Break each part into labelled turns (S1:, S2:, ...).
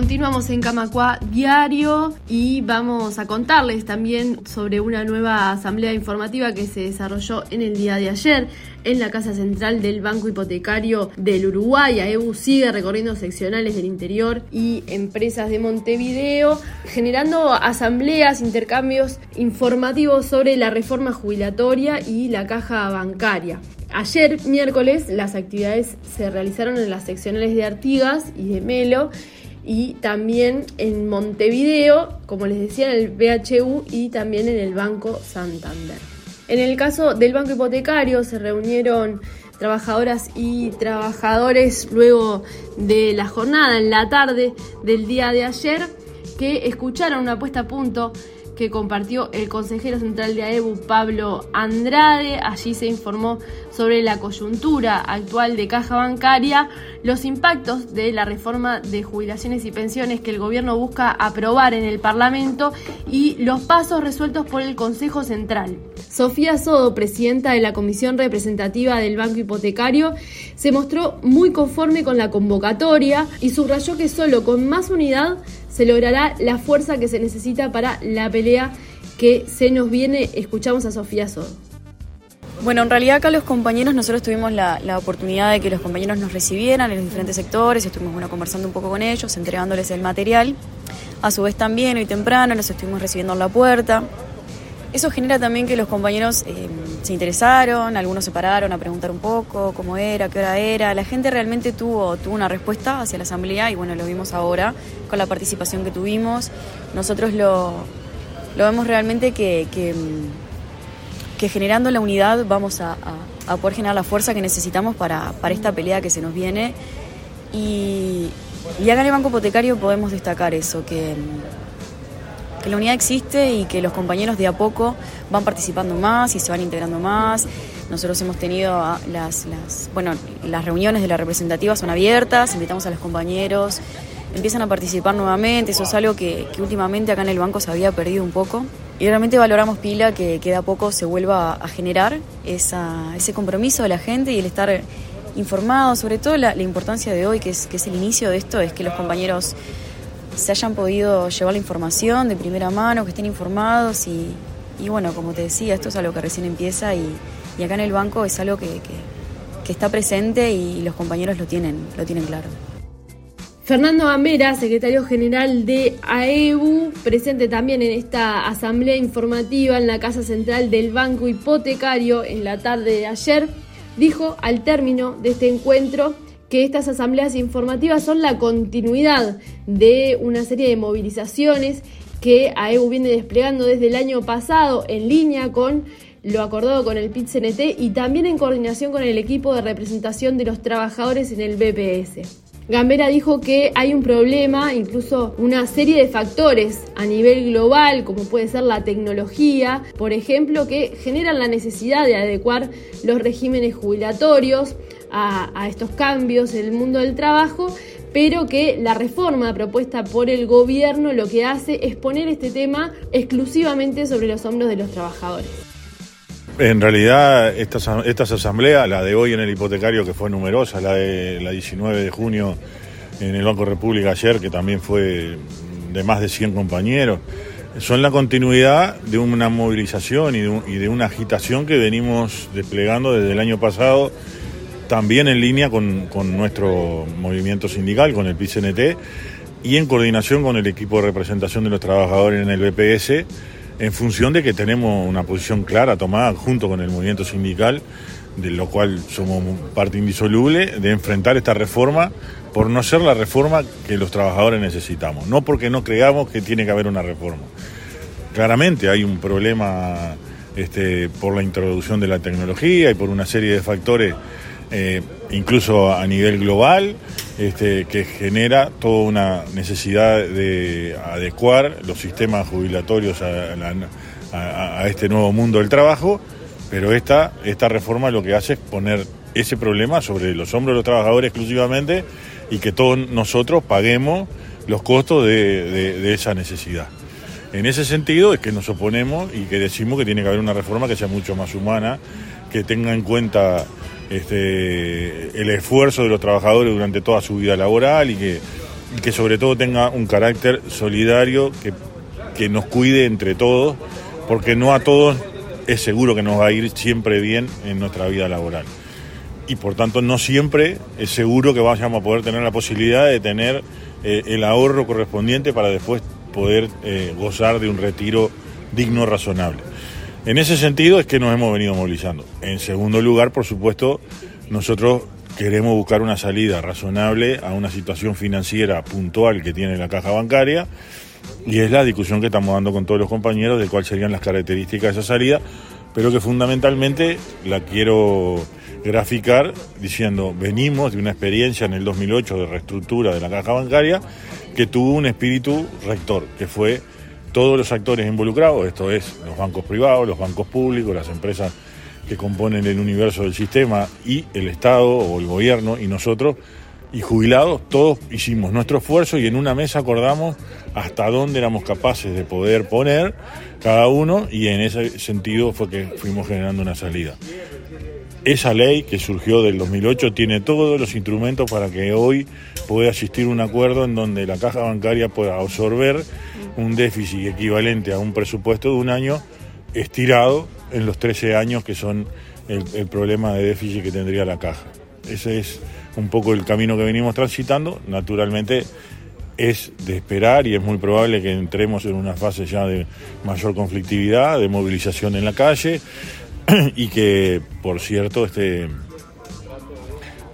S1: continuamos en Camacua Diario y vamos a contarles también sobre una nueva asamblea informativa que se desarrolló en el día de ayer en la Casa Central del Banco Hipotecario del Uruguay. AEU sigue recorriendo seccionales del interior y empresas de Montevideo, generando asambleas, intercambios informativos sobre la reforma jubilatoria y la caja bancaria. Ayer, miércoles, las actividades se realizaron en las seccionales de Artigas y de Melo y también en Montevideo, como les decía, en el BHU y también en el Banco Santander. En el caso del Banco Hipotecario se reunieron trabajadoras y trabajadores luego de la jornada en la tarde del día de ayer que escucharon una puesta a punto que compartió el consejero central de AEBU, Pablo Andrade. Allí se informó sobre la coyuntura actual de caja bancaria, los impactos de la reforma de jubilaciones y pensiones que el gobierno busca aprobar en el Parlamento y los pasos resueltos por el Consejo Central. Sofía Sodo, presidenta de la Comisión Representativa del Banco Hipotecario, se mostró muy conforme con la convocatoria y subrayó que solo con más unidad se logrará la fuerza que se necesita para la pelea que se nos viene. Escuchamos a Sofía Sodo.
S2: Bueno, en realidad acá los compañeros, nosotros tuvimos la, oportunidad de que los compañeros nos recibieran en los diferentes sectores, estuvimos conversando un poco con ellos, entregándoles el material. A su vez también, hoy temprano, los estuvimos recibiendo en la puerta. Eso genera también que los compañeros eh, se interesaron, algunos se pararon a preguntar un poco cómo era, qué hora era. La gente realmente tuvo, tuvo una respuesta hacia la asamblea y bueno, lo vimos ahora con la participación que tuvimos. Nosotros lo, vemos realmente que, que, generando la unidad vamos a, poder generar la fuerza que necesitamos para, esta pelea que se nos viene. Y, y acá en el Banco Hipotecario podemos destacar eso, que que la unidad existe y que los compañeros de a poco van participando más y se van integrando más. Nosotros hemos tenido las, las, bueno, las reuniones de la representativa son abiertas, invitamos a los compañeros, empiezan a participar nuevamente, eso es algo que, últimamente acá en el banco se había perdido un poco. Y realmente valoramos pila que, que de a poco se vuelva a generar esa, ese compromiso de la gente y el estar informado, sobre todo la, la importancia de hoy, que es, que es el inicio de esto, es que los compañeros se hayan podido llevar la información de primera mano, que estén informados y, bueno, como te decía, esto es algo que recién empieza y, acá en el banco es algo que, está presente y los compañeros lo tienen, lo tienen claro.
S1: Fernando Amera, secretario general de AEBU, presente también en esta asamblea informativa en la Casa Central del Banco Hipotecario en la tarde de ayer, dijo al término de este encuentro que estas asambleas informativas son la continuidad de una serie de movilizaciones que AEU viene desplegando desde el año pasado en línea con lo acordado con el PIT-CNT y también en coordinación con el equipo de representación de los trabajadores en el BPS. Gambera dijo que hay un problema, incluso una serie de factores a nivel global, como puede ser la tecnología, por ejemplo, que generan la necesidad de adecuar los regímenes jubilatorios a, estos cambios en el mundo del trabajo, pero que la reforma propuesta por el gobierno lo que hace es poner este tema exclusivamente sobre los hombros de los trabajadores.
S3: En realidad, estas, estas asambleas, la de hoy en el hipotecario, que fue numerosa, la de la 19 de junio en el Banco República ayer, que también fue de más de 100 compañeros, son la continuidad de una movilización y de, y de una agitación que venimos desplegando desde el año pasado también en línea con, nuestro movimiento sindical, con el PCNT, y en coordinación con el equipo de representación de los trabajadores en el BPS, en función de que tenemos una posición clara tomada junto con el movimiento sindical, de lo cual somos parte indisoluble, de enfrentar esta reforma por no ser la reforma que los trabajadores necesitamos, no porque no creamos que tiene que haber una reforma. Claramente hay un problema este, por la introducción de la tecnología y por una serie de factores eh, incluso a nivel global, este, que genera toda una necesidad de adecuar los sistemas jubilatorios a, este nuevo mundo del trabajo, pero esta, esta reforma lo que hace es poner ese problema sobre los hombros de los trabajadores exclusivamente y que todos nosotros paguemos los costos de esa necesidad. En ese sentido es que nos oponemos y que decimos que tiene que haber una reforma que sea mucho más humana, que tenga en cuenta este, el esfuerzo de los trabajadores durante toda su vida laboral y que, sobre todo tenga un carácter solidario que, que nos cuide entre todos, porque no a todos es seguro que nos va a ir siempre bien en nuestra vida laboral. Y por tanto no siempre es seguro que vayamos a poder tener la posibilidad de tener eh, el ahorro correspondiente para después poder eh, gozar de un retiro digno, razonable. En ese sentido es que nos hemos venido movilizando. En segundo lugar, por supuesto, nosotros queremos buscar una salida razonable a una situación financiera puntual que tiene la caja bancaria y es la discusión que estamos dando con todos los compañeros de cuáles serían las características de esa salida, pero que fundamentalmente la quiero graficar diciendo, venimos de una experiencia en el 2008 de reestructura de la caja bancaria que tuvo un espíritu rector, que fue todos los actores involucrados, esto es los bancos privados, los bancos públicos, las empresas que componen el universo del sistema y el Estado o el gobierno y nosotros y jubilados, todos hicimos nuestro esfuerzo y en una mesa acordamos hasta dónde éramos capaces de poder poner cada uno y en ese sentido fue que fuimos generando una salida. Esa ley que surgió del 2008 tiene todos los instrumentos para que hoy pueda existir un acuerdo en donde la caja bancaria pueda absorber un déficit equivalente a un presupuesto de un año estirado en los 13 años que son el, problema de déficit que tendría la caja. Ese es un poco el camino que venimos transitando. Naturalmente es de esperar y es muy probable que entremos en una fase ya de mayor conflictividad, de movilización en la calle y que, por cierto, este,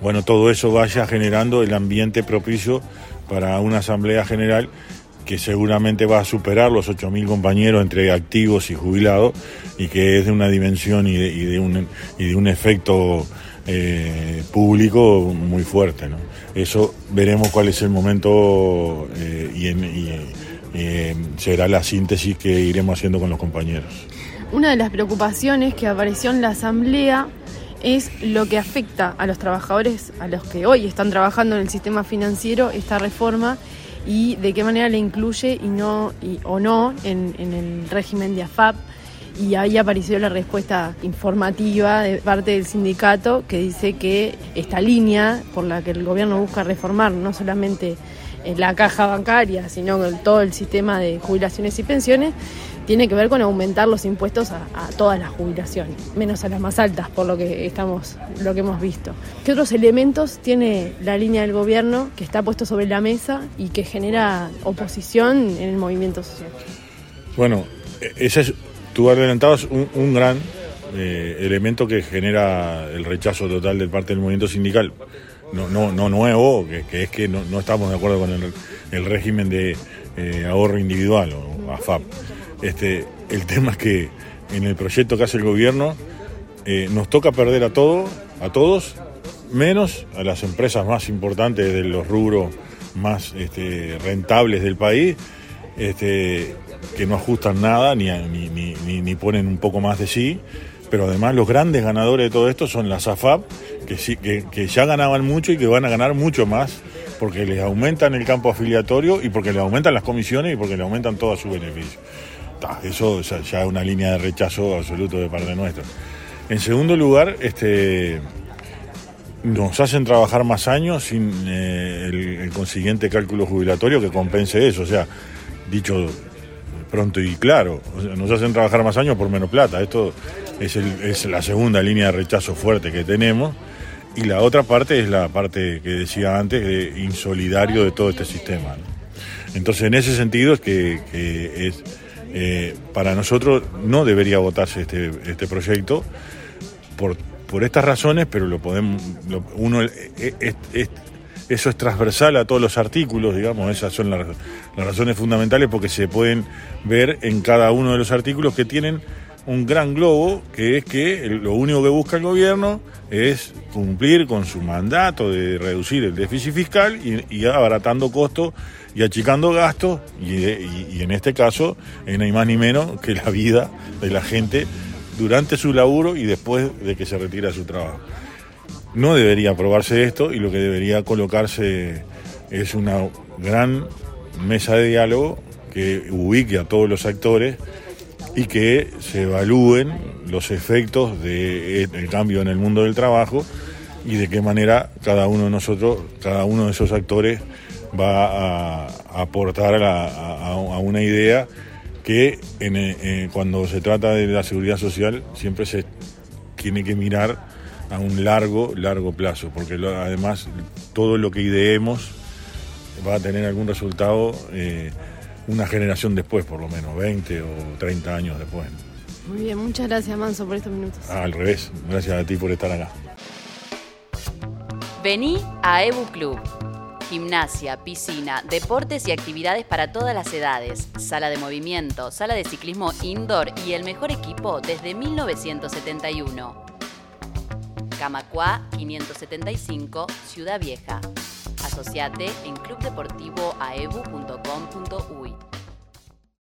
S3: bueno, todo eso vaya generando el ambiente propicio para una asamblea general que seguramente va a superar los 8.000 compañeros entre activos y jubilados y que es de una dimensión y de, un, y de un efecto eh, público muy fuerte. ¿no? Eso veremos cuál es el momento eh, y eh, será la síntesis que iremos haciendo con los compañeros.
S1: Una de las preocupaciones que apareció en la Asamblea es lo que afecta a los trabajadores, a los que hoy están trabajando en el sistema financiero, esta reforma y de qué manera le incluye y no o no en, en el régimen de AFAP y ahí apareció la respuesta informativa de parte del sindicato que dice que esta línea por la que el gobierno busca reformar no solamente la caja bancaria, sino todo el sistema de jubilaciones y pensiones, tiene que ver con aumentar los impuestos a, todas las jubilaciones, menos a las más altas, por lo que estamos, lo que hemos visto. ¿Qué otros elementos tiene la línea del gobierno que está puesto sobre la mesa y que genera oposición en el movimiento social?
S3: Bueno, ese es tú adelantabas un, un gran eh, elemento que genera el rechazo total de parte del movimiento sindical. No, no, no nuevo, que, es que no, estamos de acuerdo con el, el régimen de eh, ahorro individual o AFAP. Este, el tema es que en el proyecto que hace el gobierno eh, nos toca perder a todos, a todos, menos a las empresas más importantes de los rubros más este, rentables del país, este, que no ajustan nada ni, ni, ponen un poco más de sí. Pero además los grandes ganadores de todo esto son las AFAP, que, ya ganaban mucho y que van a ganar mucho más porque les aumentan el campo afiliatorio y porque les aumentan las comisiones y porque le aumentan todos sus beneficios. Eso ya es una línea de rechazo absoluto de parte nuestra. En segundo lugar, este, nos hacen trabajar más años sin eh, el, consiguiente cálculo jubilatorio que compense eso. O sea, dicho pronto y claro, nos hacen trabajar más años por menos plata. Esto es, la segunda línea de rechazo fuerte que tenemos. Y la otra parte es la parte que decía antes, de insolidario de todo este sistema. Entonces, en ese sentido es que es, eh, para nosotros no debería votarse este, este proyecto por, por estas razones, pero lo podemos, uno, es, es, eso es transversal a todos los artículos, digamos, esas son las, las razones fundamentales porque se pueden ver en cada uno de los artículos que tienen un gran globo, que es que lo único que busca el gobierno es cumplir con su mandato de reducir el déficit fiscal y, abaratando costos y achicando gastos, y, en este caso, no hay más ni menos que la vida de la gente durante su laburo y después de que se retira su trabajo. No debería aprobarse esto y lo que debería colocarse es una gran mesa de diálogo que ubique a todos los actores y que se evalúen los efectos del de cambio en el mundo del trabajo y de qué manera cada uno de nosotros, cada uno de esos actores va a, aportar a, una idea que eh, cuando se trata de la seguridad social siempre se tiene que mirar a un largo, largo plazo, porque además todo lo que ideemos va a tener algún resultado eh, una generación después, por lo menos, 20 o 30 años después.
S1: Muy bien, muchas gracias Manso por estos minutos.
S3: Ah, al revés, gracias a ti por estar acá.
S4: Vení a Ebu Club. Gimnasia, piscina, deportes y actividades para todas las edades, sala de movimiento, sala de ciclismo indoor y el mejor equipo desde 1971. Camacua 575, Ciudad Vieja. Asociate en clubdeportivoaebu.com.uy.